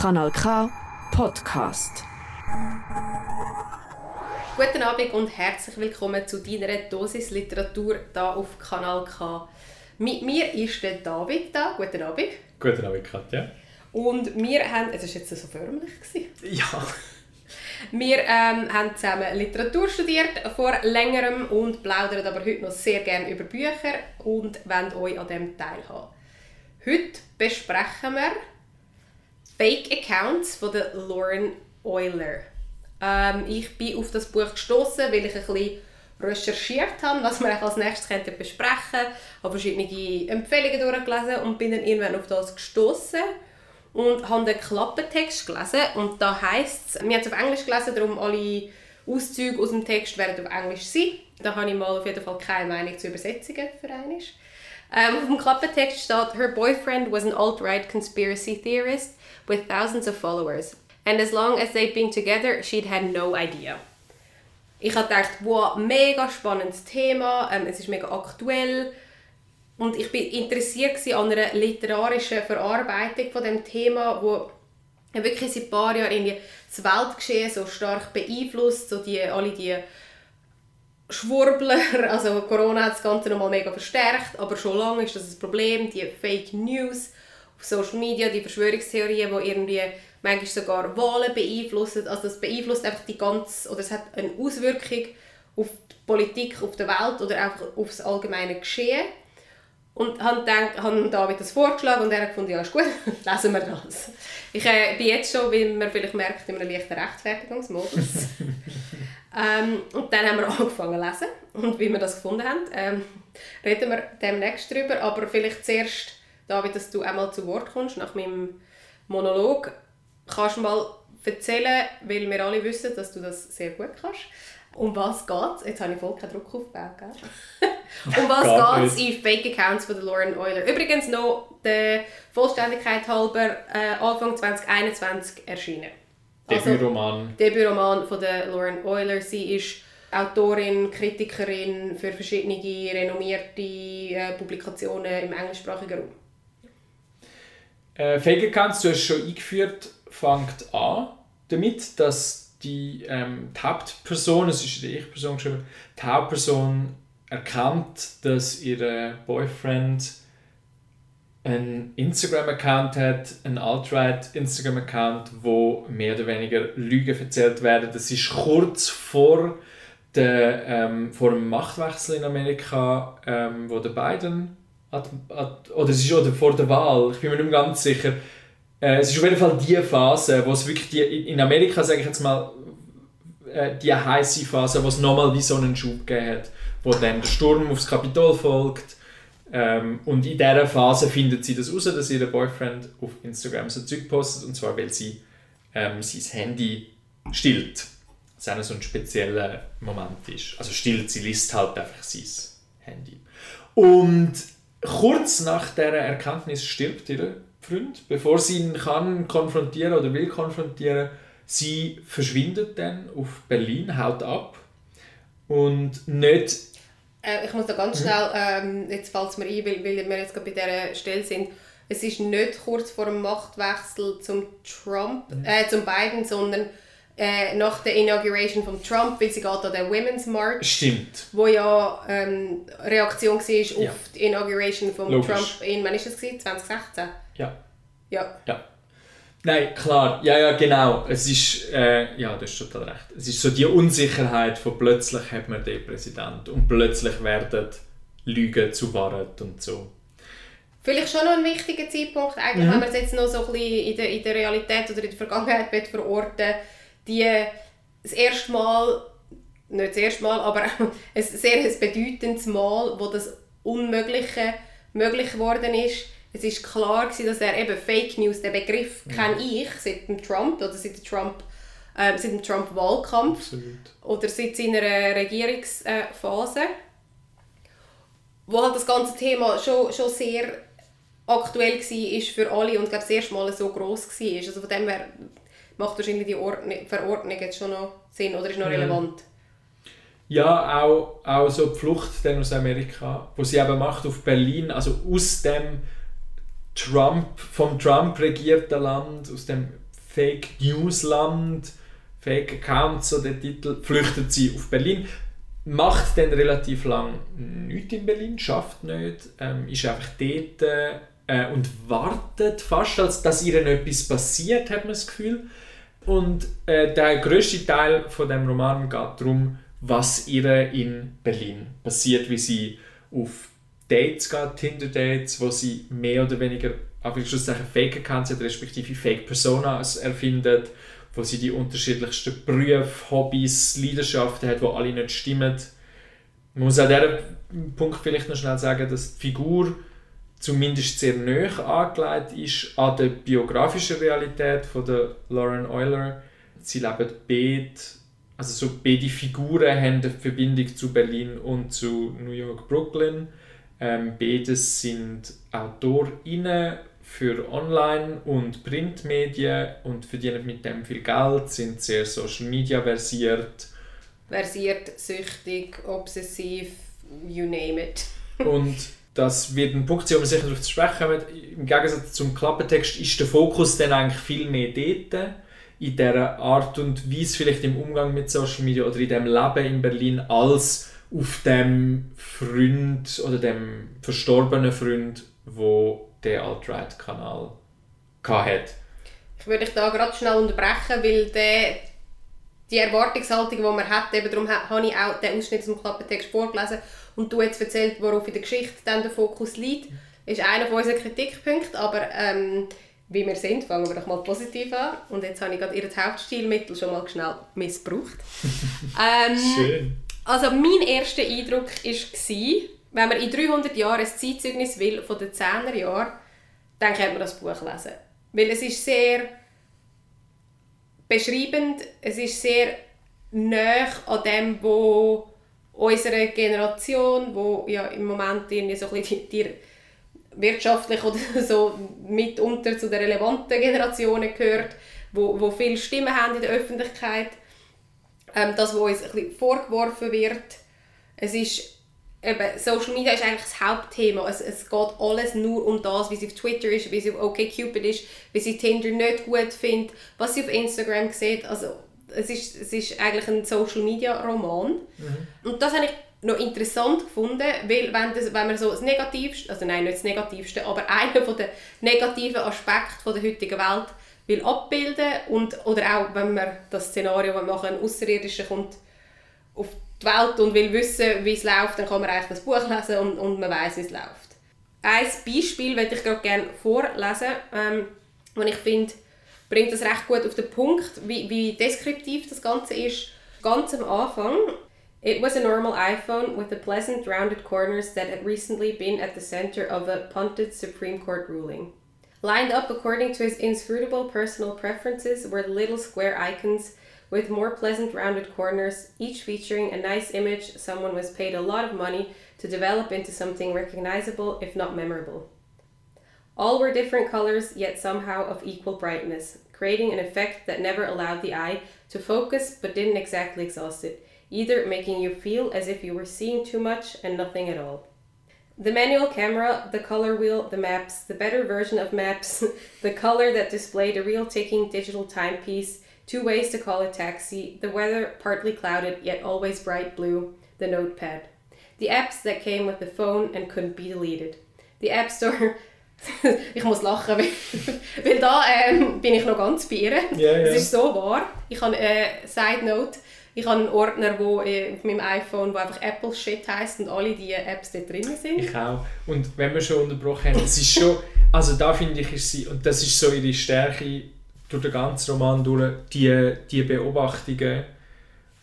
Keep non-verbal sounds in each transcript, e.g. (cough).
Kanal K Podcast. Guten Abend und herzlich willkommen zu deiner Dosis Literatur hier auf Kanal K. Mit mir ist der David da. Guten Abend. Guten Abend, Katja. Und wir haben, es war jetzt so förmlich. Gewesen. Ja. Wir ähm, haben zusammen Literatur studiert vor längerem und plaudern aber heute noch sehr gerne über Bücher und wollen euch an diesem teilhaben. Heute besprechen wir Fake Accounts von der Lauren Euler. Ähm, ich bin auf das Buch gestoßen, weil ich ein bisschen recherchiert habe, was wir als nächstes könnten besprechen habe verschiedene Empfehlungen durchgelesen und bin dann irgendwann auf das gestoßen und habe den Klappentext gelesen und da heißt es, wir haben es auf Englisch gelesen, darum alle Auszüge aus dem Text werden auf Englisch sein. Da habe ich mal auf jeden Fall keine Meinung zu Übersetzungen für einmal. Ähm, auf dem Klappentext steht, her boyfriend was an alt-right conspiracy theorist with thousands of followers. And as long as they'd been together, she'd had no idea. Ich habe gedacht, wow, mega spannendes Thema, ähm, es ist mega aktuell und ich bin interessiert an einer literarischen Verarbeitung von dem Thema, wo wirklich seit ein paar Jahren irgendwie das Weltgeschehen so stark beeinflusst, so die, alle die Schwurbler, (laughs) also Corona hat das Ganze nochmal mega verstärkt, aber schon lange ist das ein Problem, die Fake News auf Social Media, die Verschwörungstheorien, die irgendwie manchmal sogar Wahlen beeinflussen, also das beeinflusst einfach die ganze, oder es hat eine Auswirkung auf die Politik, auf der Welt oder einfach auf das allgemeine Geschehen. Und habe, gedacht, habe David das vorgeschlagen und er hat gefunden, ja ist gut, (laughs) lesen wir das. Ich äh, bin jetzt schon, wie man vielleicht merkt, in einem leichten Rechtfertigungsmodus. (laughs) ähm, und dann haben wir (laughs) angefangen zu lesen und wie wir das gefunden haben, ähm, reden wir demnächst darüber, aber vielleicht zuerst, David, dass du einmal zu Wort kommst nach meinem Monolog. Kannst du mal erzählen, weil wir alle wissen, dass du das sehr gut kannst, um was geht Jetzt habe ich voll keinen Druck aufgebaut, gell? (laughs) um was geht es in Fake Accounts von Lauren Euler? Übrigens noch der Vollständigkeit halber äh, Anfang 2021 erschienen. Debütroman. Also, Debütroman von der Lauren Euler. Sie ist Autorin, Kritikerin für verschiedene renommierte äh, Publikationen im englischsprachigen Raum. Äh, Fake Accounts, du hast schon eingeführt, fängt an damit, dass die, ähm, die Hauptperson, es ist die Ich-Person geschrieben, die Hauptperson erkannt, dass ihr Boyfriend einen Instagram-Account hat, einen alt-right Instagram-Account, wo mehr oder weniger Lügen erzählt werden. Das ist kurz vor, der, ähm, vor dem Machtwechsel in Amerika, ähm, wo der Biden at, at, oder es ist oder vor der Wahl, ich bin mir nicht mehr ganz sicher. Äh, es ist auf jeden Fall die Phase, wo es wirklich die, in Amerika, sage ich jetzt mal, äh, die heiße Phase, wo es nochmal wie so einen Schub gegeben hat wo dann der Sturm aufs Kapitol folgt. Ähm, und in dieser Phase findet sie das raus, dass ihr Boyfriend auf Instagram so Zeug postet, und zwar weil sie ähm, sein Handy stillt. Das auch so ein spezieller Moment ist. Also stillt, sie liest halt einfach sein Handy. Und kurz nach dieser Erkenntnis stirbt ihr Freund, bevor sie ihn kann konfrontieren oder will konfrontieren. Sie verschwindet dann auf Berlin, haut ab und nicht äh, ich muss da ganz mhm. schnell, ähm, jetzt fällt es mir ein, weil, weil wir jetzt gerade bei dieser Stelle sind, es ist nicht kurz vor dem Machtwechsel zum Trump, mhm. äh, zum Biden, sondern äh, nach der Inauguration von Trump, weil sie geht an den Women's March. Stimmt. Wo ja ähm, Reaktion war ja. auf die Inauguration von Logisch. Trump in, wann ist das 2016? Ja. Ja. ja. Nein, klar, ja, ja, genau. Es ist, äh, ja, du hast total recht. Es ist so die Unsicherheit von plötzlich hat man den Präsident und plötzlich werden Lügen zu Wahrheit und so. Vielleicht schon noch ein wichtiger Zeitpunkt, eigentlich, mhm. wenn man es jetzt noch so ein bisschen in der, in der Realität oder in der Vergangenheit verorten die das erste Mal, nicht das erste Mal, aber (laughs) ein sehr ein bedeutendes Mal, wo das Unmögliche möglich geworden ist, es ist klar gewesen, dass er eben Fake News, den Begriff ja. kenne ich seit dem Trump oder seit dem Trump äh, seit dem Trump Wahlkampf oder seit seiner Regierungsphase, wo halt das ganze Thema schon, schon sehr aktuell war für alle und glaube das erste Mal so groß war. Also von dem her macht wahrscheinlich die Ordnung, Verordnung jetzt schon noch Sinn oder ist noch relevant. Ja, auch, auch so die Flucht dann aus Amerika, wo sie eben macht auf Berlin, also aus dem Trump, vom Trump regierten Land, aus dem Fake News Land, Fake Accounts, so der Titel, flüchtet sie auf Berlin. Macht dann relativ lang nichts in Berlin, schafft nicht, ähm, ist einfach dort äh, und wartet fast, als dass ihr etwas passiert, hat man das Gefühl. Und äh, der größte Teil von dem Roman geht darum, was ihr in Berlin passiert, wie sie auf Dates geht, Tinder-Dates, wo sie mehr oder weniger Anführungszeichen Fake Accounts hat, respektive Fake Personas erfindet, wo sie die unterschiedlichsten Berufe, Hobbys, Leidenschaften hat, die alle nicht stimmen. Man muss an diesem Punkt vielleicht noch schnell sagen, dass die Figur zumindest sehr nah angelegt ist an der biografischen Realität von der Lauren Euler. Sie leben beide, also so beide Figuren haben eine Verbindung zu Berlin und zu New York, Brooklyn. Ähm, beides sind AutorInnen für Online- und Printmedien und verdienen mit dem viel Geld, sind sehr Social Media versiert. Versiert, süchtig, obsessiv, you name it. (laughs) und das wird ein Punkt sein, wo wir sicher darauf zu sprechen kommen. Im Gegensatz zum Klappentext ist der Fokus dann eigentlich viel mehr dort, in dieser Art und Weise, vielleicht im Umgang mit Social Media oder in dem Leben in Berlin, als auf dem Freund oder dem verstorbenen Freund, wo der Alt-Right-Kanal hatte. Ich würde dich da gerade schnell unterbrechen, weil der, die Erwartungshaltung, die man hat, eben darum habe ich auch den Ausschnitt zum Klappentext vorgelesen und du jetzt erzählt, worauf in der Geschichte dann der Fokus liegt, ist einer von unseren Kritikpunkten, aber ähm, wie wir sind, fangen wir doch mal positiv an. Und jetzt habe ich gerade ihr Hauptstilmittel schon mal schnell missbraucht. (laughs) ähm, Schön. Also mein erster Eindruck war, wenn man in 300 Jahren ein Zeitzeugnis will von den 10er Jahren, dann könnte man das Buch lesen. Weil es ist sehr beschreibend, es ist sehr nah an dem, wo unsere Generation, wo ja im Moment irgendwie so ein die, die wirtschaftlich oder (laughs) so mitunter zu den relevanten Generationen gehört, wo, wo viele Stimmen haben in der Öffentlichkeit, ähm, das, was uns ein bisschen vorgeworfen wird. Es ist eben, Social Media ist eigentlich das Hauptthema. Es, es geht alles nur um das, wie sie auf Twitter ist, wie sie auf OkCupid ist, wie sie Tinder nicht gut findet, was sie auf Instagram sieht. Also es ist, es ist eigentlich ein Social Media Roman. Mhm. Und das habe ich noch interessant gefunden, weil wenn, das, wenn man so das Negativste, also nein, nicht das Negativste, aber einer der negativen Aspekte der heutigen Welt will abbilden und, oder auch, wenn man das Szenario wenn machen, ein Außerirdischer kommt auf die Welt und will wissen, wie es läuft, dann kann man eigentlich das Buch lesen und, und man weiß, wie es läuft. Ein Beispiel möchte ich gerade gerne vorlesen, ähm, und ich finde, bringt das recht gut auf den Punkt, wie, wie deskriptiv das Ganze ist. Ganz am Anfang It was a normal iPhone with the pleasant rounded corners that had recently been at the center of a punted Supreme Court ruling. Lined up according to his inscrutable personal preferences were little square icons with more pleasant rounded corners, each featuring a nice image someone was paid a lot of money to develop into something recognizable, if not memorable. All were different colors, yet somehow of equal brightness, creating an effect that never allowed the eye to focus but didn't exactly exhaust it, either making you feel as if you were seeing too much and nothing at all. The manual camera, the color wheel, the maps, the better version of maps, (laughs) the color that displayed a real ticking digital timepiece, two ways to call a taxi, the weather partly clouded yet always bright blue, the notepad. The apps that came with the phone and couldn't be deleted. The App Store. (laughs) ich muss lachen, weil, (laughs) weil da ähm, bin ich noch ganz bei ihr. Yeah, yeah. Es ist so wahr. Ich habe eine äh, Side Note. Ich habe einen Ordner wo, äh, auf meinem iPhone, wo einfach Apple Shit heisst und alle diese Apps dort drin sind. Ich auch. Und wenn wir schon unterbrochen haben, es ist schon, also da finde ich, ist sie, und das ist so ihre Stärke durch den ganzen Roman durch, die, die Beobachtungen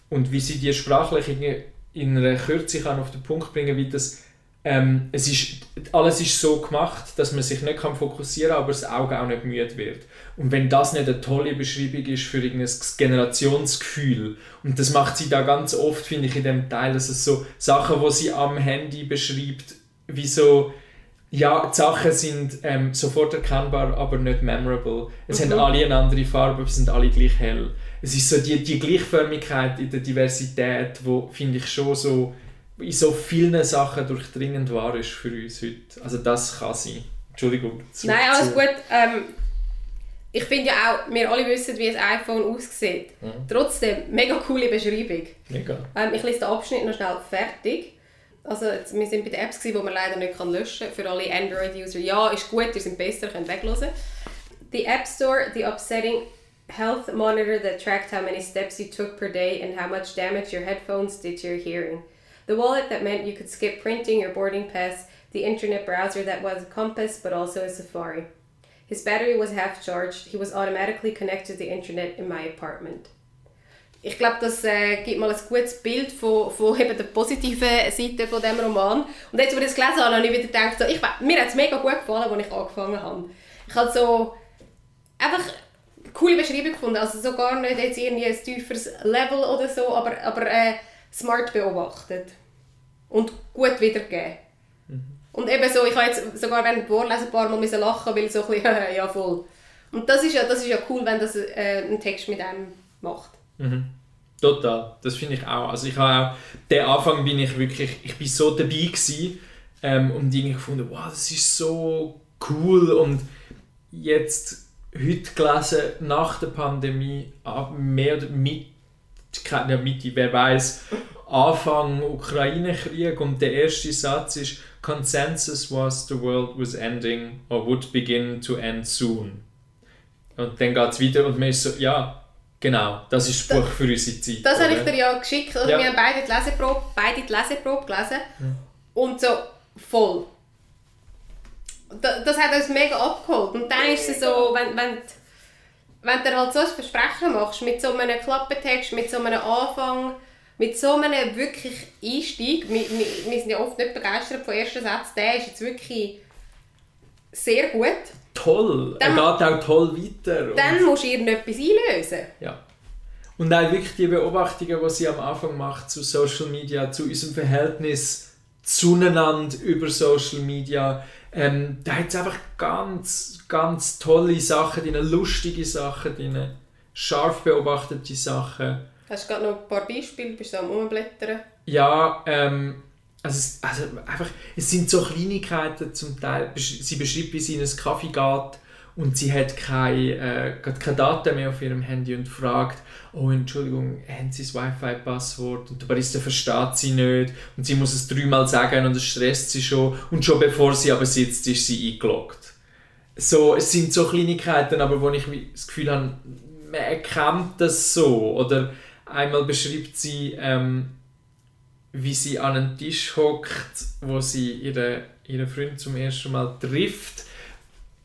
und wie sie die sprachlich in, in einer Kürze kann auf den Punkt bringen wie das ähm, es ist, alles ist so gemacht, dass man sich nicht kann fokussieren kann, aber das Auge auch nicht müde wird. Und wenn das nicht eine tolle Beschreibung ist für irgendein Generationsgefühl, und das macht sie da ganz oft, finde ich, in dem Teil, dass es so Sachen, wo sie am Handy beschreibt, wie so, ja, die Sachen sind ähm, sofort erkennbar, aber nicht memorable. Es mhm. haben alle eine andere Farbe, aber sind alle gleich hell. Es ist so die, die Gleichförmigkeit in der Diversität, wo finde ich schon so in so vielen Sachen durchdringend war ist für uns heute. Also das kann sein. Entschuldigung. Nein, alles gut. Ähm, ich finde ja auch, wir alle wissen, wie ein iPhone aussieht. Mhm. Trotzdem, mega coole Beschreibung. Mega. Ähm, ich lese den Abschnitt noch schnell fertig. Also jetzt, wir sind bei den Apps, die man leider nicht kann löschen kann. Für alle Android-User, ja, ist gut, ihr sind besser, könnt weglassen. The App Store, the upsetting health monitor that tracked how many steps you took per day and how much damage your headphones did to your hearing. The wallet that meant you could skip printing your boarding pass. The internet browser that was a compass but also a Safari. His battery was half charged. He was automatically connected to the internet in my apartment. Ich glaube, das äh, gibt mal ein gutes Bild von, von eben der positiven Seite von dem Roman. Und jetzt, wo ich das gelesen habe, habe ich wieder gedacht, so, ich, mir hat es mega gut gefallen, als ich angefangen habe. Ich habe so einfach eine coole Beschreibung gefunden. Also so gar nicht jetzt irgendwie ein tieferes Level oder so, aber, aber äh, smart beobachtet. Und gut wiedergegeben. Und eben so, ich habe jetzt sogar während dem Vorlesen ein paar Mal müssen lachen, weil so ein bisschen, (laughs) ja voll. Und das ist ja, das ist ja cool, wenn das äh, ein Text mit einem macht. Mhm. Total, das finde ich auch. Also ich habe auch, den Anfang bin ich wirklich, ich bin so dabei gewesen, ähm, und irgendwie gefunden, wow, das ist so cool und jetzt heute gelesen, nach der Pandemie, mehr oder mit, keine Mitte, wer weiß, Anfang Ukraine-Krieg und der erste Satz ist Consensus was the world was ending or would begin to end soon. Und dann geht es weiter und man ist so, ja, genau, das ist das Buch für unsere Zeit. Das habe ich dir ja geschickt. Also ja. Wir haben beide die Leseprobe, beide die Leseprobe gelesen. Mhm. Und so voll. Das, das hat uns mega abgeholt. Und dann ist es so, wenn, wenn, wenn du halt so ein Versprechen machst, mit so einem Klappentext, mit so einem Anfang, mit so einem wirklich Einstieg, wir, wir, wir sind ja oft nicht begeistert vom ersten Satz, der ist jetzt wirklich sehr gut. Toll, dann, er geht auch toll weiter. Dann musst du irgendetwas einlösen. Ja. Und auch wirklich die Beobachtungen, die sie am Anfang macht zu Social Media, zu unserem Verhältnis zueinander über Social Media, ähm, da hat es einfach ganz, ganz tolle Sachen drin, lustige Sachen drin, scharf beobachtete Sachen. Hast du gerade noch ein paar Beispiele? Bist du am Umblättern? Ja, ähm, also, es, also einfach, es sind so Kleinigkeiten zum Teil. Sie beschreibt, wie sie in einen Kaffee geht und sie hat keine, äh, keine Daten mehr auf ihrem Handy und fragt, oh Entschuldigung, haben Sie das Wi-Fi-Passwort? Und der Barista versteht sie nicht und sie muss es dreimal sagen und es stresst sie schon und schon bevor sie aber sitzt, ist sie eingeloggt. So, es sind so Kleinigkeiten, aber wo ich das Gefühl habe, man erkennt das so oder Einmal beschreibt sie, ähm, wie sie an einen Tisch hockt, wo sie ihre, ihren Freund zum ersten Mal trifft.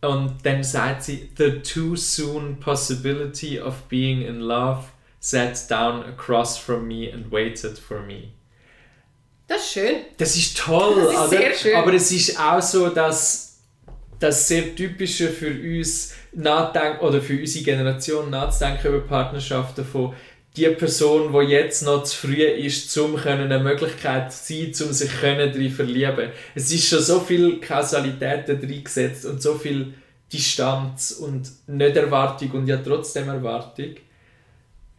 Und dann sagt sie, The too soon possibility of being in love sat down across from me and waited for me. Das ist schön. Das ist toll. Das ist sehr schön. Aber es ist auch so, dass das sehr typische für uns nachdenken oder für unsere Generation nachzudenken über Partnerschaften von die Person, die jetzt noch zu früh ist, um eine Möglichkeit zu sein, um sich darin verlieben. Es ist schon so viel Kausalitäten drin gesetzt und so viel Distanz und Nicht-Erwartung und ja trotzdem Erwartung.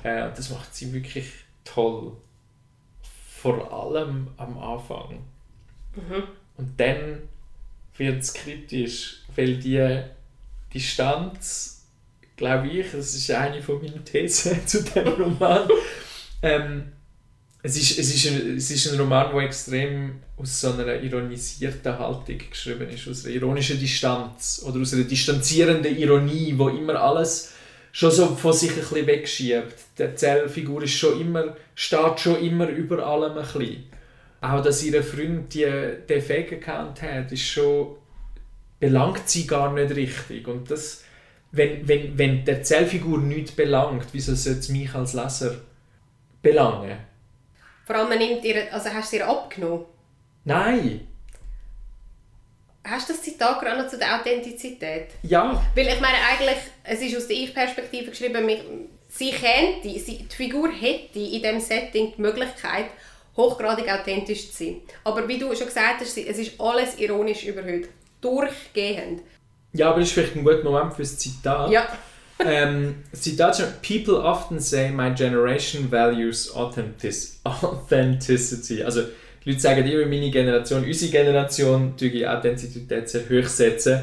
Äh, das macht sie wirklich toll. Vor allem am Anfang. Mhm. Und dann wird es kritisch, weil die Distanz glaube ich, das ist eine von meinen Thesen (laughs) zu dem Roman. ähm, es, ist, es, ist ein, es ist ein Roman, der extrem aus so einer ironisierten Haltung geschrieben ist, aus einer ironischen Distanz oder aus einer distanzierenden Ironie, wo immer alles schon so von sich ein bisschen wegschiebt. Die Erzählfigur ist schon immer, steht schon immer über allem ein bisschen. Auch, dass ihr Freund die, den Fake-Account hat, ist schon, belangt sie gar nicht richtig. Und das wenn, wenn, wenn der Zellfigur nichts belangt, wieso sollte es mich als Leser belangen? Vor allem, man nimmt ihr, also hast du ihr abgenommen? Nein. Hast du das Zitat gerade noch zu der Authentizität? Ja. Weil ich meine eigentlich, es ist aus der Ich-Perspektive geschrieben, sie könnte, sie, die Figur hätte in diesem Setting die Möglichkeit, hochgradig authentisch zu sein. Aber wie du schon gesagt hast, es ist alles ironisch überhöht. Durchgehend. Ja, aber das ist vielleicht ein guter Moment für das Zitat. Ja. ähm, das Zitat ist, People often say my generation values authenticity. Also, die Leute sagen immer, meine Generation, unsere Generation, die Authentizität sehr hoch setzen.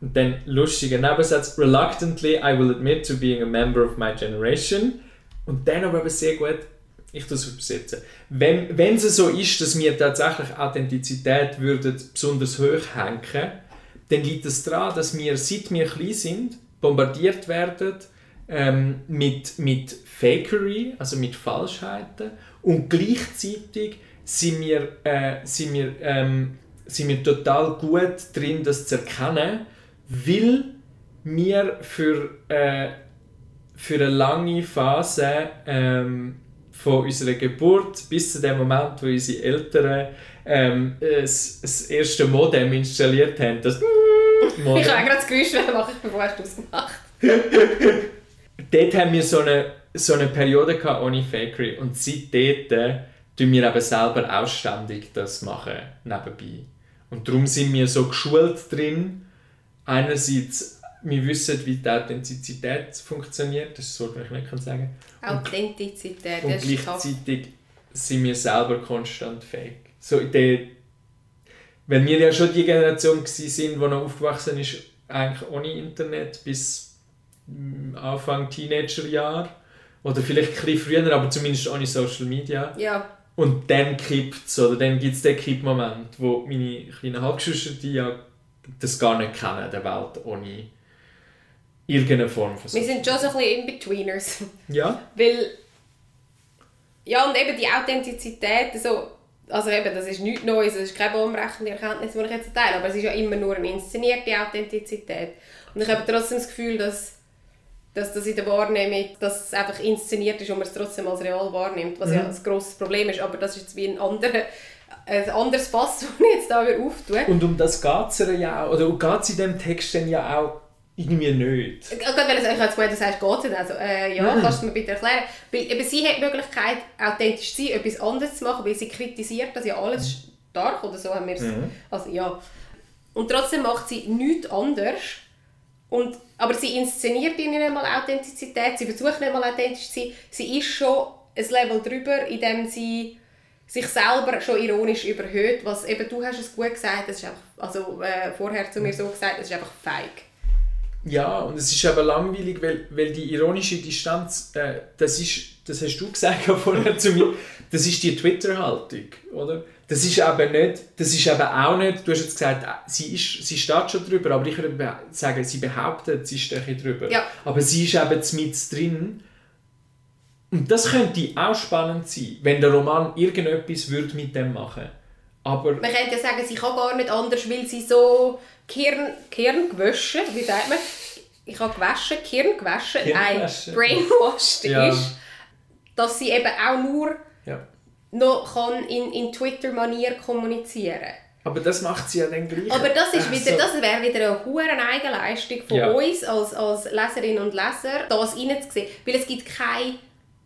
Und dann lustiger Nebensatz, reluctantly I will admit to being a member of my generation. Und dann aber sehr gut, ich das übersetzen. Wenn, wenn es so ist, dass wir tatsächlich Authentizität würden besonders hoch hängen, dann liegt es daran, dass wir, seit wir klein sind, bombardiert werden ähm, mit, mit Fakery, also mit Falschheiten. Und gleichzeitig sind wir, äh, sind wir, ähm, sind wir total gut drin, das zu erkennen, weil wir für, äh, für eine lange Phase ähm, von unserer Geburt bis zu dem Moment, wo unsere Eltern ähm, das, das erste Modem installiert haben. Das (laughs) Modem. Ich habe gerade das Geräusch machen, bevor du es gemacht Dort haben wir so eine, so eine Periode gehabt ohne Fakery und seitdem tun wir eben selber ausständig das machen, nebenbei. Und darum sind wir so geschult drin, einerseits wir wissen, wie die Authentizität funktioniert, das ist so, was ich nicht sagen Authentizität, und, und gleichzeitig sind wir selber konstant fake. So der, wenn wir ja schon die Generation sind, die noch aufgewachsen ist, eigentlich ohne Internet bis mm, Anfang Teenagerjahr oder vielleicht ein bisschen früher, aber zumindest ohne Social Media. Ja. Und dann kippt es, oder dann gibt es den Kippmoment, wo meine kleinen Halbgeschwister, die ja das gar nicht kennen, der Welt ohne irgendeine Form von Wir sind schon so ein bisschen In-Betweeners. Ja. Weil, ja und eben die Authentizität, so, also eben, das ist nichts Neues, das ist keine baumbrechende Erkenntnis, die ich jetzt teile, aber es ist ja immer nur eine inszenierte Authentizität. Und ich habe trotzdem das Gefühl, dass, dass das in der Wahrnehmung, dass es einfach inszeniert ist und man es trotzdem als real wahrnimmt, was mhm. ja ein grosses Problem ist, aber das ist jetzt wie ein anderer ein anderes Fass, (laughs) das ich jetzt da auftue. Und um das geht es ja auch, oder geht es in diesem Text dann ja auch irgendwie nicht. Ich wollte sagen, ich habe gemeint, du sagst, geht es Also, äh, ja, Nein. kannst du mir bitte erklären? Weil eben, sie hat die Möglichkeit, authentisch zu sein, etwas anderes zu machen, weil sie kritisiert das ja alles stark, oder so haben wir es. Mhm. Also, ja. Und trotzdem macht sie nichts anderes. Und, aber sie inszeniert ihnen nicht mal Authentizität, sie versucht nicht mal authentisch zu sein. Sie ist schon ein Level drüber, indem sie sich selber schon ironisch überhöht, was eben, du hast es gut gesagt, das ist einfach, also äh, vorher zu mir so gesagt, es ist einfach feig. Ja, und es ist aber langweilig, weil, weil die ironische Distanz, äh, das ist, das hast du gesagt vorher zu mir, das ist die Twitter-Haltung, oder? Das ist aber nicht, das ist aber auch nicht, du hast jetzt gesagt, sie, ist, sie steht schon drüber, aber ich würde sagen, sie behauptet, sie steht drüber. Ja. Aber sie ist eben mit drin. Und das könnte auch spannend sein, wenn der Roman irgendetwas würde mit dem machen aber Man könnte ja sagen, sie kann gar nicht anders, weil sie so Kirn, Kirn gewaschen, wie sagt man? Ich habe gewaschen, Kirn gewaschen, ein brainwashed ja. ist, dass sie eben auch nur ja. noch kann in, in Twitter-Manier kommunizieren kann. aber das macht sie ja dann gleich. Aber das, ist wieder, das wäre wieder eine hohe Eigenleistung von ja. uns als, als Leserinnen und Leser, das reinzusehen. Weil es gibt kein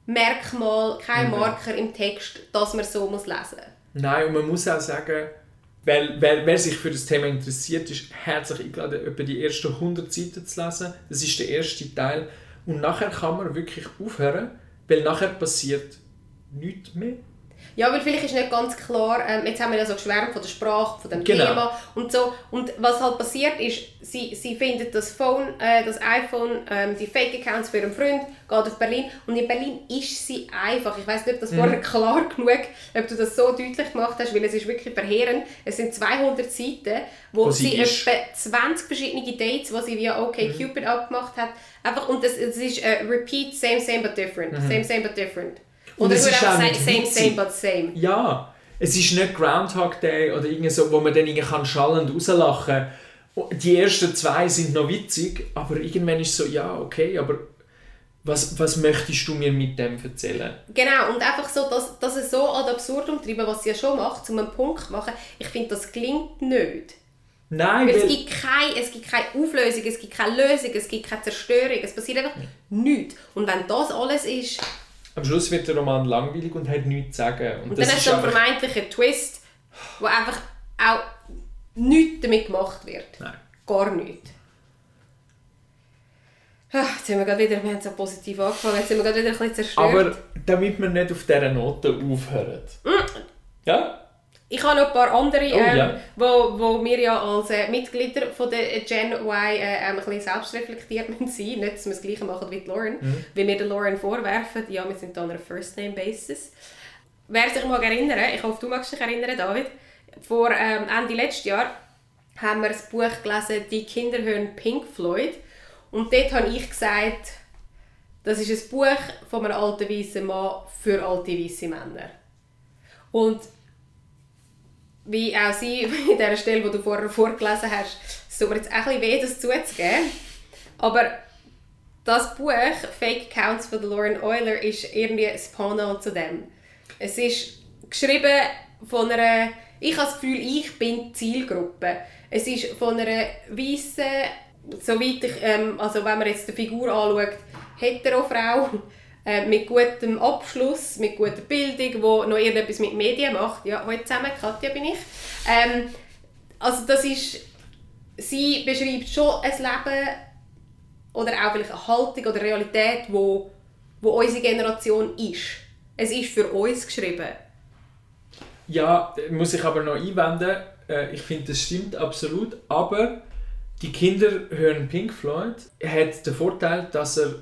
Merkmal, kein mhm. Marker im Text, dass man so muss lesen muss. Nein, und man muss auch sagen, weil, wer, wer sich für das Thema interessiert, ist herzlich eingeladen, etwa die ersten 100 Seiten zu lesen. Das ist der erste Teil. Und nachher kann man wirklich aufhören, weil nachher passiert nichts mehr. Ja, weil vielleicht ist nicht ganz klar, ähm, jetzt haben wir ja so geschwärmt von der Sprache, von dem genau. Thema und so. Und was halt passiert ist, sie, sie findet das Phone, äh, das iPhone, ähm, die Fake-Accounts für ihren Freund, geht auf Berlin und in Berlin ist sie einfach. Ich weiß nicht, ob das mhm. vorher klar genug, ob du das so deutlich gemacht hast, weil es ist wirklich verheerend. Es sind 200 Seiten, wo, wo sie, sie etwa 20 verschiedene Dates, die sie via OkCupid mhm. abgemacht hat, einfach, und es, es ist äh, repeat, same, same but different, mhm. same, same but different. Und oder es ist auch nicht same, same, but same. Ja, es ist nicht Groundhog Day oder irgendwie so, wo man dann irgendwie kann schallend rauslachen kann. Die ersten zwei sind noch witzig, aber irgendwann ist es so, ja, okay, aber was, was möchtest du mir mit dem erzählen? Genau, und einfach so, dass, dass es so ad absurdum treiben, was sie ja schon macht, um einen Punkt zu machen, ich finde, das klingt nicht. Nein, weil, weil es, gibt keine, es gibt keine Auflösung, es gibt keine Lösung, es gibt keine Zerstörung, es passiert einfach nichts. Und wenn das alles ist, am Schluss wird der Roman langweilig und hat nichts zu sagen. Und, und dann hast du einen vermeintlichen Twist, wo einfach auch nichts damit gemacht wird. Nein. Gar nichts. Ah, jetzt sind wir gerade wieder, wir haben so positiv angefangen, jetzt sind wir gerade wieder ein bisschen zerstört. Aber damit wir nicht auf dieser Note aufhören. Mm. Ja? Ich habe noch ein paar andere, Oh, ähm, ja. wo, wo wir ja als äh, Mitglieder von der Gen Y äh, ähm, ein bisschen selbstreflektiert (laughs) müssen sein Nicht, dass wir das Gleiche machen wie Lauren. Mhm. Wie wir der Lauren vorwerfen, ja, wir sind da an einer First-Name-Basis. Wer sich mag erinnern, ich hoffe, du magst dich erinnern, David, vor ähm, Ende letzten Jahr haben wir das Buch gelesen «Die Kinder hören Pink Floyd». Und dort habe ich gesagt, das ist ein Buch von einem alten weißen Mann für alte weiße Männer. Und wie auch sie, (laughs) in der Stelle, die du vorher vorgelesen hast, es tut mir jetzt auch ein weh, das zuzugeben. Aber das Buch «Fake Accounts» von Lauren Euler ist irgendwie das Pendant zu dem. Es ist geschrieben von einer, ich habe das Gefühl, ich bin die Zielgruppe. Es ist von einer weißen, soweit ich, ähm, also wenn man jetzt die Figur anschaut, hetero Frau äh, mit gutem Abschluss, mit guter Bildung, die noch irgendetwas mit Medien macht. Ja, heute zusammen, Katja bin ich. Ähm, also das ist, sie beschreibt schon ein Leben oder auch vielleicht eine Haltung oder Realität, wo, wo unsere Generation ist. Es ist für uns geschrieben. Ja, muss ich aber noch einwenden. Äh, Ich finde, das stimmt absolut. Aber die Kinder hören Pink Floyd hat den Vorteil, dass er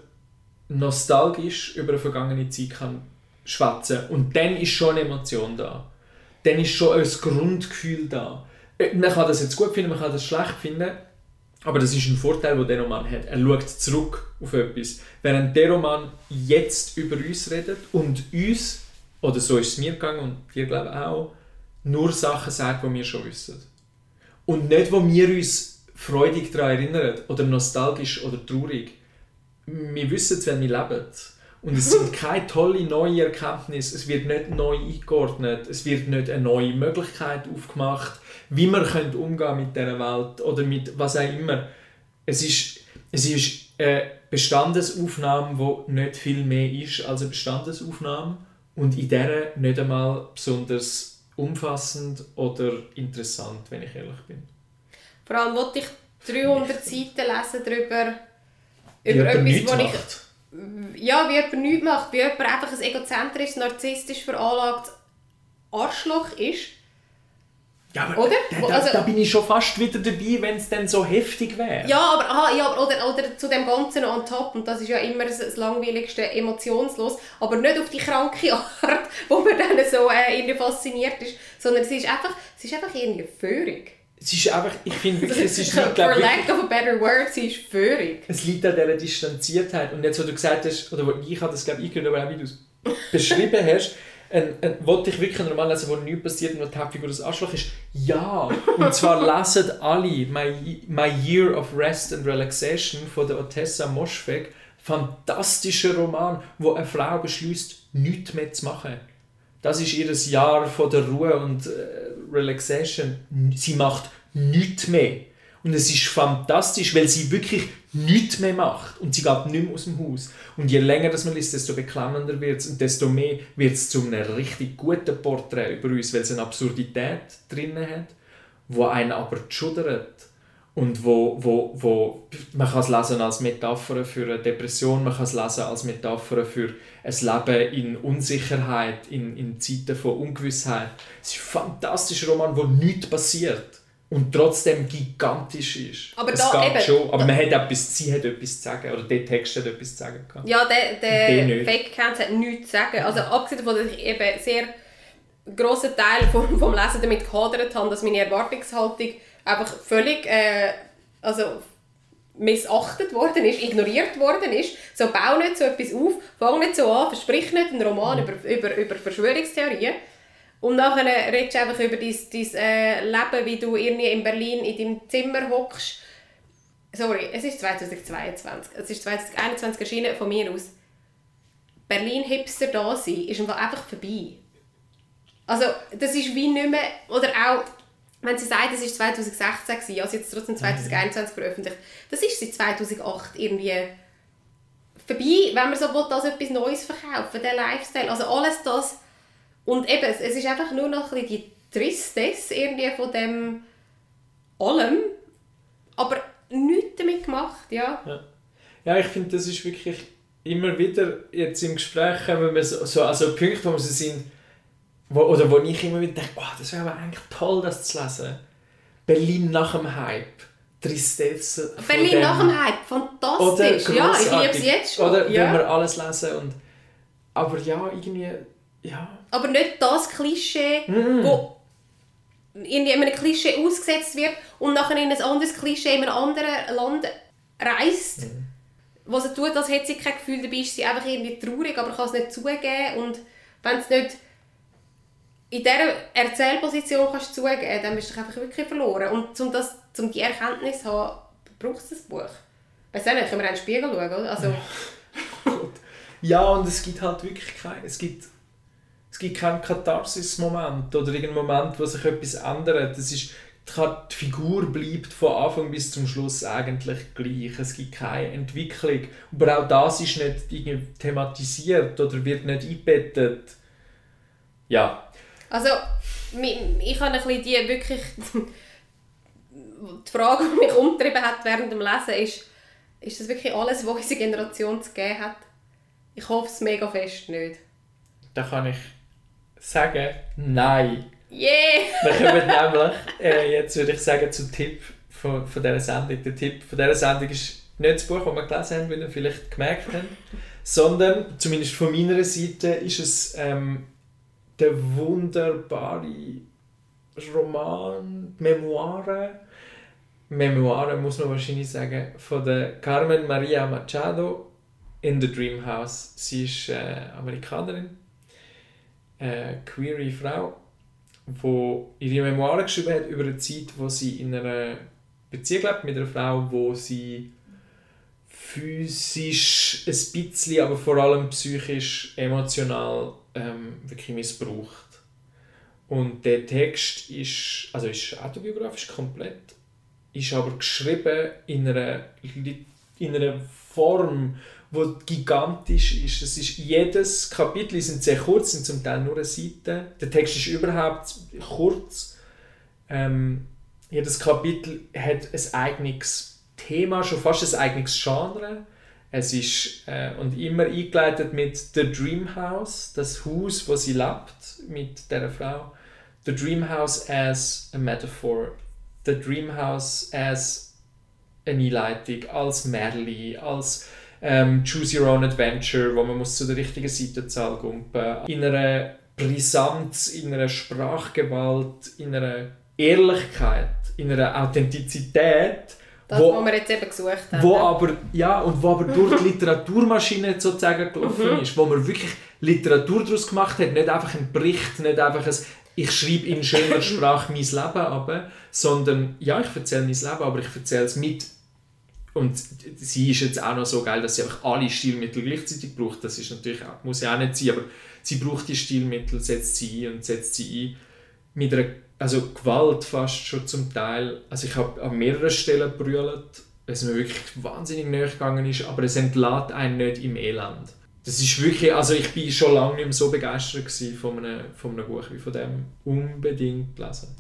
nostalgisch über eine vergangene Zeit kann schwätzen und dann ist schon eine Emotion da. Dann ist schon ein Grundgefühl da. Äh, Man kann das jetzt gut finden, man kann das schlecht finden, aber das ist ein Vorteil, den der Roman hat. Er schaut zurück auf etwas. Während der Roman jetzt über uns redet und uns, oder so ist es mir gegangen und dir glaube ich auch, nur Sachen sagt, die wir schon wissen. Und nicht, wo wir uns freudig daran erinnern oder nostalgisch oder traurig. Wir wissen es, wenn wir leben. Und es sind keine tolle neue Erkenntnisse, es wird nicht neu eingeordnet, es wird nicht eine neue Möglichkeit aufgemacht, wie wir können umgehen mit dieser Welt oder mit was auch immer. Es ist, es ist eine Bestandesaufnahme, die nicht viel mehr ist als eine Bestandesaufnahme und in der nicht einmal besonders umfassend oder interessant, wenn ich ehrlich bin. Vor allem wollte ich 300 Seiten lesen darüber, über etwas, wo ich ja, wie jemand nichts macht, wie jemand einfach ein egozentrisch, narzisstisch veranlagtes Arschloch ist. Ja, aber Oder? Da, da, Also- da bin ich schon fast wieder dabei, wenn es dann so heftig wäre. Ja, aber, aha, ja, aber- oder, oder zu dem Ganzen on top, und das ist ja immer das, langweiligste, emotionslos, aber nicht auf die kranke (laughs) Art, wo man dann so äh, irgendwie fasziniert ist, sondern es ist einfach, es ist einfach irgendwie feurig. Es ist einfach, ich finde wirklich, (laughs) es ist For nicht, glaub, lack wirklich, of a better word, sie ist feurig. es liegt an dieser Distanziertheit. Und jetzt, wo du gesagt hast, oder wo ich habe das glaube ich eingehört, aber auch wie du es beschrieben hast, ein, ein, wollte ich wirklich einen Roman lesen, wo nichts passiert und wo die Hauptfigur das Arschloch ist? Ja! Und zwar (laughs) lesen alle My, My Year of Rest and Relaxation von der Otessa Moschweg. Fantastischer Roman, wo eine Frau beschließt, nichts mehr zu machen. Das ist ihr Jahr von der Ruhe und äh, Relaxation. Sie macht nichts mehr. Und es ist fantastisch, weil sie wirklich nichts mehr macht. Und sie geht nicht mehr aus dem Haus. Und je länger das man liest, desto beklemmender wird es. Und desto mehr wird es zu einem richtig guten Porträt über uns, weil es eine Absurdität drin hat, wo einen aber schudert. Und wo, wo, wo, man kann es lesen als Metapher für eine Depression, man kann es lesen als Metapher für ein Leben in Unsicherheit, in, in Zeiten von Ungewissheit. Es ist ein fantastischer Roman, wo nichts passiert und trotzdem gigantisch ist. Aber es da geht eben- schon, aber man hat etwas, sie hat etwas zu sagen, oder der Text hat etwas zu sagen. gehabt. Ja, der, Der der. Fake Account hat nichts zu sagen. Also abgesehen davon, dass ich eben sehr grossen Teil vom, vom Lesen damit gehadert habe, dass meine Erwartungshaltung einfach völlig äh, also missachtet worden ist, ignoriert worden ist. So, bau nicht so etwas auf, fang nicht so an, versprich nicht einen Roman über, über, über Verschwörungstheorien. Und nachher redest du einfach über dein, dein äh, Leben, wie du irgendwie in Berlin in deinem Zimmer hockst. Sorry, es ist 2022. Es ist 2021 erschienen von mir aus. Berlin-Hipster da sein ist einfach einfach vorbei. Also, das ist wie nicht mehr... Oder auch, wenn sie sagt, es war 2016, gewesen, also jetzt trotzdem 2021 veröffentlicht, das ist seit 2008 irgendwie vorbei, wenn man so will, als etwas Neues verkaufen, der Lifestyle, also alles das. Und eben, es ist einfach nur noch ein die Tristesse irgendwie von dem allem, aber nichts damit gemacht, ja. Ja, ich finde, das ist wirklich immer wieder jetzt im Gespräch, wenn wir so, so also Punkte, wo wir sind, wo, oder wo ich immer wieder denke, oh, das wäre aber eigentlich toll, das zu lesen. Berlin nach dem Hype. Tristesse. Berlin nach dem Hype, fantastisch. Ja, ich liebe es jetzt schon. Oder ja. wenn wir alles lesen und... Aber ja, irgendwie... Ja... Aber nicht das Klischee, Mhm. wo in einem Klischee ausgesetzt wird und nachher in ein anderes Klischee in einem anderen Land reist. Mhm. Was er tut, als hätte sie kein Gefühl dabei, ist sie einfach irgendwie traurig, aber kann es nicht zugeben. Und wenn es nicht in dieser Erzählposition kannst zugeben, dann bist du einfach wirklich verloren. Und um, das, um die Erkenntnis zu haben, brauchst du das Buch. Weißt du nicht, können wir in den Spiegel schauen? Also, (laughs) Ja, und es gibt halt wirklich kein... Es gibt, es gibt keinen Katharsis-Moment oder irgendeinen Moment, wo sich etwas ändert. Das ist, die Figur bleibt von Anfang bis zum Schluss eigentlich gleich. Es gibt keine Entwicklung. Aber auch das ist nicht thematisiert oder wird nicht eingebettet. Ja. Also, ich habe ein bisschen die wirklich... Die Frage, die mich umgetrieben hat während dem Lesen, ist, ist das wirklich alles, was unsere Generation zu geben hat? Ich hoffe es mega fest nicht. Da kann ich sagen, nein. Yeah! Wir kommen nämlich, äh, jetzt würde ich sagen, zum Tipp von, von dieser Sendung. Der Tipp von dieser Sendung ist nicht das Buch, das wir gelesen haben, wie ihr vielleicht gemerkt habt, sondern, zumindest von meiner Seite, ist es ähm, der wunderbare Roman, Memoire, Memoire muss man wahrscheinlich sagen, von der Carmen Maria Machado in The Dream House. Sie ist äh, Amerikanerin, äh, queere Frau wo ihre Memoiren geschrieben hat über eine Zeit, wo sie in einer Beziehung lebt mit einer Frau, wo sie physisch ein bisschen, aber vor allem psychisch, emotional ähm, wirklich missbraucht. Und der Text ist, also ist autobiografisch komplett, ist aber geschrieben in einer, in einer Form, wo gigantisch ist. Es ist jedes Kapitel die sind sehr kurz, sind zum Teil nur eine Seite. Der Text ist überhaupt kurz. Ähm, jedes Kapitel hat ein eigenes Thema, schon fast ein eigenes Genre. Es ist äh, und immer eingeleitet mit The Dream House, das Haus, wo sie lebt mit der Frau. The Dream House as a metaphor. The Dream House as eine Einleitung, als Märchen, als ähm, Choose Your Own Adventure, wo man muss zu der richtigen Seitenzahl gumpen in einer Brisanz, in einer Sprachgewalt, in einer Ehrlichkeit, in einer Authentizität, Das, wo, was wir jetzt eben gesucht haben. wo aber, ja, und wo aber durch die Literaturmaschine sozusagen gelaufen ist, wo man wirklich Literatur daraus gemacht hat, nicht einfach ein Bericht, nicht einfach ein ich schreibe in schöner (laughs) Sprache mein Leben ab, sondern ja, ich erzähle mein Leben, aber ich erzähle es mit und sie ist jetzt auch noch so geil, dass sie einfach alle Stilmittel gleichzeitig braucht. Das ist natürlich auch, muss ja auch nicht sein, aber sie braucht die Stilmittel, setzt sie ein und setzt sie ein mit einer also Gewalt fast schon zum Teil. Also ich habe an mehreren Stellen brüllt, es mir wirklich wahnsinnig nahe gegangen ist, aber es entlädt einen nicht im Elend. Das ist wirklich, also ich bin schon lange nicht mehr so begeistert von einem, von einem Buch wie von dem. Unbedingt lesen.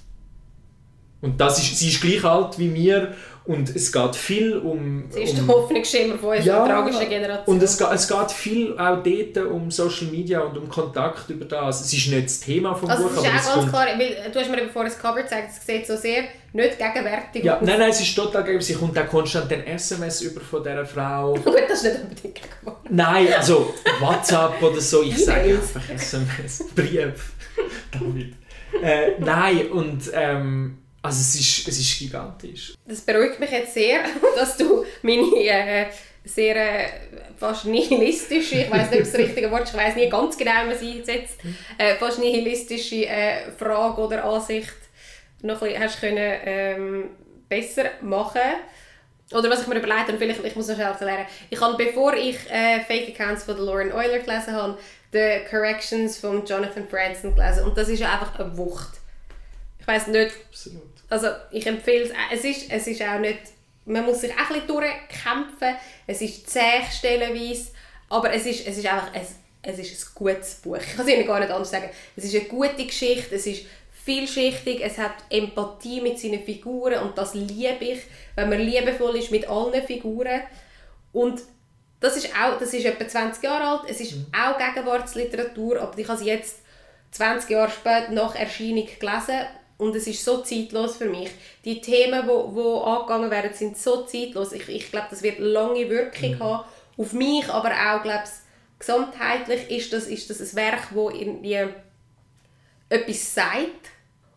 Und das ist, sie ist gleich alt wie mir und es geht viel um... Sie ist um der Hoffnungsschimmer von unserer Ja, tragischen Generation. und es geht, es geht viel auch dort um Social Media und um Kontakt über das. Es ist nicht das Thema vom also Buch, es ist auch ganz klar, weil du hast mir eben vorher das Cover gezeigt, es sieht so sehr nicht gegenwärtig Ja, aus. nein, nein, es ist total geil. Sie kommt auch konstant den SMS über von dieser Frau. (laughs) Gut, das ist nicht unbedingt gegenwärtig. Nein, also WhatsApp oder so, ich sage einfach SMS, Brief, (laughs) David. Äh, nein, und ähm, also es ist, es ist gigantisch. Das beruhigt mich jetzt sehr, (laughs) dass du meine äh, sehr äh, fast nihilistische, ich weiß nicht, ob das richtige Wort ist, ich weiß nie ganz genau, wie sie einsetzt, äh, fast nihilistische äh, Frage oder Ansicht noch ein bisschen hast können, ähm, besser machen oder was ich mir überlegt habe, vielleicht ich muss noch schnell erklären. Ich habe, bevor ich äh, Fake Accounts von Lauren Euler gelesen habe, die Corrections von Jonathan Franzen gelesen und das ist ja einfach eine Wucht. Ich weiß nicht, Absolut. Also ich empfehle es, es ist, es ist auch nicht, man muss sich auch ein bisschen durchkämpfen, es ist zäh stellenweise, aber es ist, es ist einfach, es, es ist ein gutes Buch. Ich kann es Ihnen gar nicht anders sagen. Es ist eine gute Geschichte, es ist vielschichtig, es hat Empathie mit seinen Figuren und das liebe ich, wenn man liebevoll ist mit allen Figuren. Und das ist auch, das ist etwa 20 Jahre alt, es ist auch Gegenwartsliteratur, aber ich habe sie jetzt 20 Jahre später nach Erscheinung gelesen und es ist so zeitlos für mich. Die Themen, die wo, wo angegangen werden, sind so zeitlos. Ich, ich glaube, das wird lange Wirkung mhm. haben auf mich, aber auch, glaube gesamtheitlich ist das, ist das ein Werk, das irgendwie etwas sagt.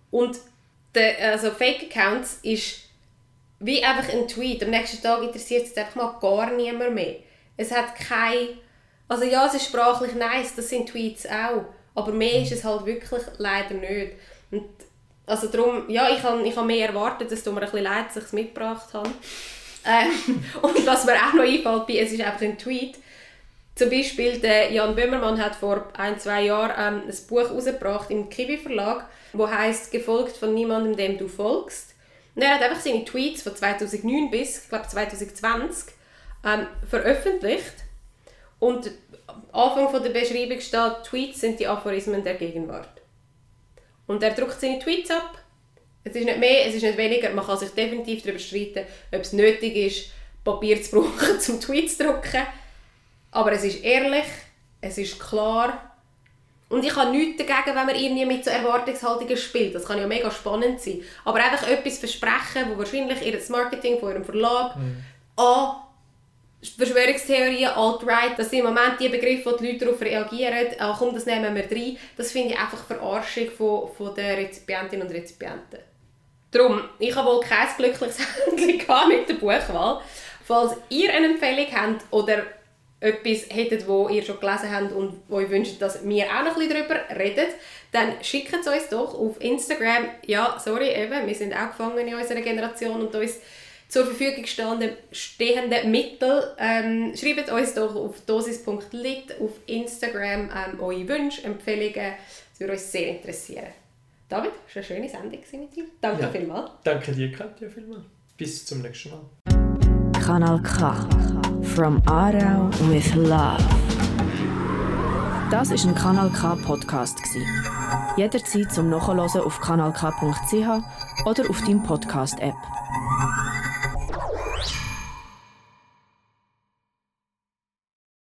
Und der, also Fake Accounts ist wie einfach ein Tweet. Am nächsten Tag interessiert es einfach mal gar niemand mehr. Es hat kein... Also ja, es ist sprachlich nice, das sind Tweets auch. Aber mehr ist es halt wirklich leider nicht. Und also darum, ja, ich habe ich hab mehr erwartet, dass du mir ein bisschen leid, dass ich es mitgebracht habe. Ähm, (laughs) und was mir auch noch einfällt, es ist einfach ein Tweet. Zum Beispiel der Jan Böhmermann hat vor ein, zwei Jahren ähm, ein Buch herausgebracht im Kiwi Verlag, wo heißt «Gefolgt von niemandem, dem du folgst». Und er hat einfach seine Tweets von 2009 bis, ich glaube 2020 ähm, veröffentlicht. Und am Anfang von der Beschreibung steht, Tweets sind die Aphorismen der Gegenwart. Und er druckt seine Tweets ab. Es ist nicht mehr, es ist nicht weniger. Man kann sich definitiv darüber streiten, ob es nötig ist, Papier zu brauchen, (laughs) um Tweets zu drucken. Aber es ist ehrlich, es ist klar. Und ich habe nichts dagegen, wenn man irgendwie mit so Erwartungshaltungen spielt. Das kann ja mega spannend sein. Aber einfach etwas versprechen, wo wahrscheinlich ihr Marketing von ihrem Verlag mhm. an Verschwörungstheorien, Alt-Right, das sind im Moment die Begriffe, wo die Leute darauf reagieren, ah, komm, das nehmen wir rein, das finde ich einfach Verarschung von, von den Rezipientinnen und Rezipienten. Darum, ich habe wohl kein glückliches (laughs) Handeln mit der Buchwahl. Falls ihr eine Empfehlung habt oder etwas hättet, wo ihr schon gelesen habt und wo ihr wünscht, dass wir auch noch ein darüber reden, dann schickt es uns doch auf Instagram. Ja, sorry, eben, wir sind auch gefangen in unserer Generation und uns zur Verfügung stehenden Mittel. Ähm, schreibt uns doch auf dosis.lit auf Instagram ähm, eure Wünsche, Empfehlungen. Das würde uns sehr interessieren. David, es war eine schöne Sendung mit dir. Danke ja. vielmals. Danke dir, Katja, vielmals. Bis zum nächsten Mal. Kanal K. From Aarau with Love. Das ist ein Kanal K Podcast Jederzeit zum Nachhören auf kanalk.ch oder auf deinem Podcast App.